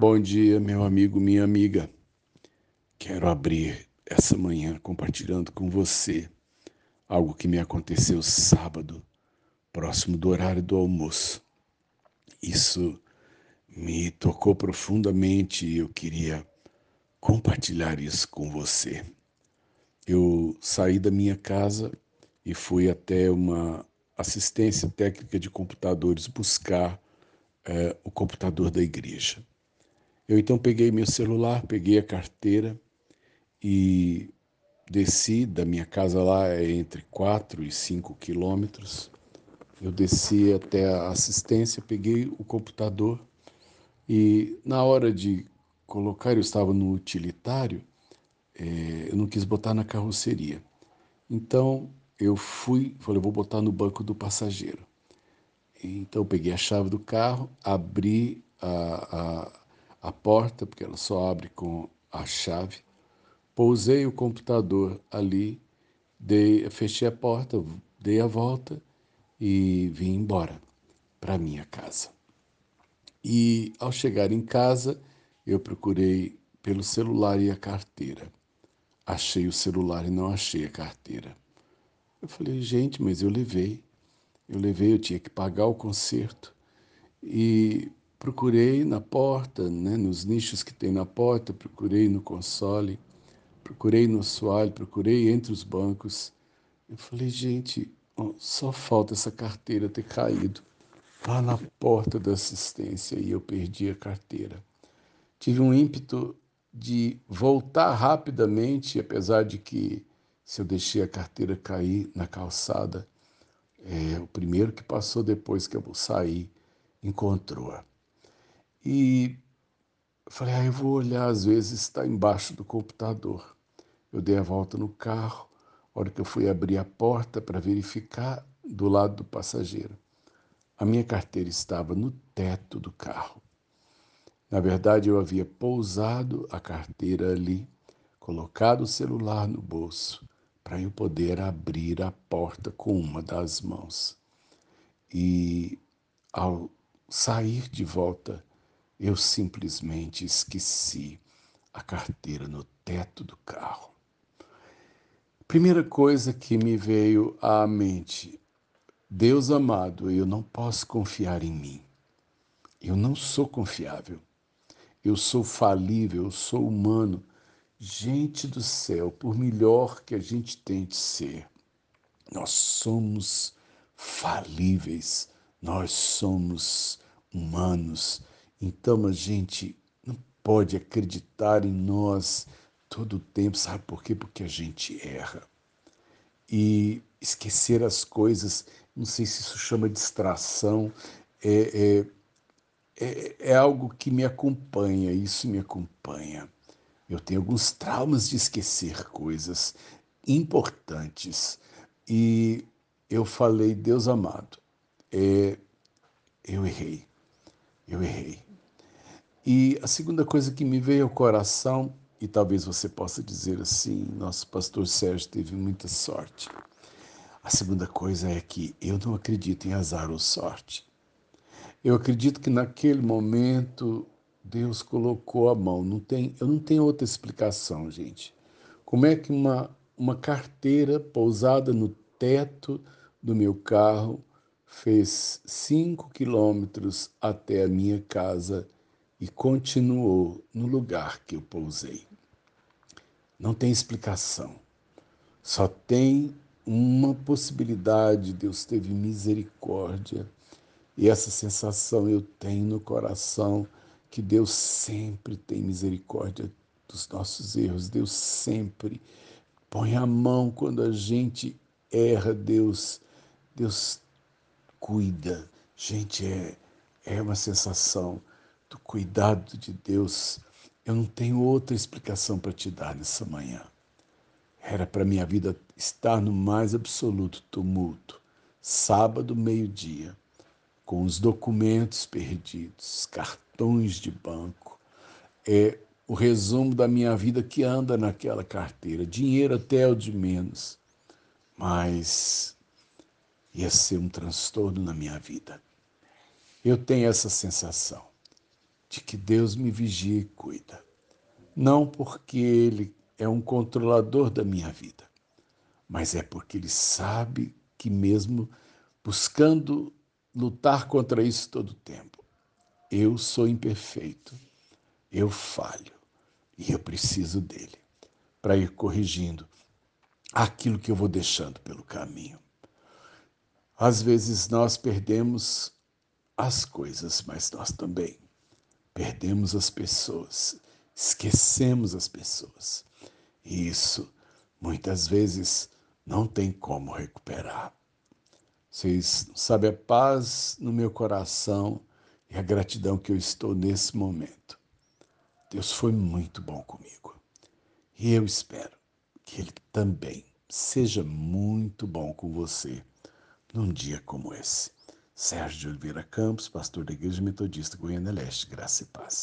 Bom dia, meu amigo, minha amiga. Quero abrir essa manhã compartilhando com você algo que me aconteceu sábado, próximo do horário do almoço. Isso me tocou profundamente e eu queria compartilhar isso com você. Eu saí da minha casa e fui até uma assistência técnica de computadores buscar é, o computador da igreja. Eu então peguei meu celular, peguei a carteira e desci da minha casa lá é entre 4 e 5 quilômetros. Eu desci até a assistência, peguei o computador e na hora de colocar, eu estava no utilitário, é, eu não quis botar na carroceria. Então eu fui, falei, vou botar no banco do passageiro. Então peguei a chave do carro, abri a, a, porta, porque ela só abre com a chave, pousei o computador ali, dei, fechei a porta, dei a volta e vim embora para minha casa. E ao chegar em casa, eu procurei pelo celular e a carteira. Achei o celular e não achei a carteira. Eu falei, gente, mas eu levei. Eu levei, eu tinha que pagar o conserto. E procurei na porta, né, nos nichos que tem na porta, procurei no console, procurei no assoalho, procurei entre os bancos. Eu falei, gente, só falta essa carteira ter caído lá na porta da assistência e eu perdi a carteira. Tive um ímpeto de voltar rapidamente, apesar de que se eu deixei a carteira cair na calçada, é, o primeiro que passou depois que eu saí encontrou-a. E falei, ah, eu vou olhar, às vezes está embaixo do computador. Eu dei a volta no carro, a hora que eu fui abrir a porta para verificar do lado do passageiro. A minha carteira estava no teto do carro. Na verdade, eu havia pousado a carteira ali, colocado o celular no bolso para eu poder abrir a porta com uma das mãos. E ao sair de volta, eu simplesmente esqueci a carteira no teto do carro. Primeira coisa que me veio à mente: Deus amado, eu não posso confiar em mim. Eu não sou confiável. Eu sou falível, eu sou humano. Gente do céu, por melhor que a gente tente ser, nós somos falíveis, nós somos humanos. Então a gente não pode acreditar em nós todo o tempo, sabe por quê? Porque a gente erra. E esquecer as coisas, não sei se isso chama distração, é, é, é, é algo que me acompanha, isso me acompanha. Eu tenho alguns traumas de esquecer coisas importantes. E eu falei, Deus amado, é, eu errei, eu errei. E a segunda coisa que me veio ao coração, e talvez você possa dizer assim, nosso pastor Sérgio teve muita sorte. A segunda coisa é que eu não acredito em azar ou sorte. Eu acredito que naquele momento Deus colocou a mão. Não tem, eu não tenho outra explicação, gente. Como é que uma, uma carteira pousada no teto do meu carro fez cinco quilômetros até a minha casa e continuou no lugar que eu pousei? Não tem explicação. Só tem uma possibilidade. Deus teve misericórdia. E essa sensação eu tenho no coração que Deus sempre tem misericórdia dos nossos erros, Deus sempre põe a mão quando a gente erra, Deus, Deus cuida. Gente, é, é uma sensação do cuidado de Deus. Eu não tenho outra explicação para te dar nessa manhã. Era para minha vida estar no mais absoluto tumulto. Sábado, meio-dia, com os documentos perdidos, cartões de banco. É o resumo da minha vida que anda naquela carteira. Dinheiro até o de menos. Mas ia ser um transtorno na minha vida. Eu tenho essa sensação. De que Deus me vigia e cuida. Não porque Ele é um controlador da minha vida, mas é porque Ele sabe que, mesmo buscando lutar contra isso todo o tempo, eu sou imperfeito, eu falho e eu preciso dele para ir corrigindo aquilo que eu vou deixando pelo caminho. Às vezes nós perdemos as coisas, mas nós também perdemos as pessoas, esquecemos as pessoas. E isso muitas vezes não tem como recuperar. Vocês sabem a paz no meu coração e a gratidão que eu estou nesse momento. Deus foi muito bom comigo. E eu espero que Ele também seja muito bom com você num dia como esse. Sérgio Oliveira Campos, pastor da Igreja Metodista Goiânia Leste, graça e paz.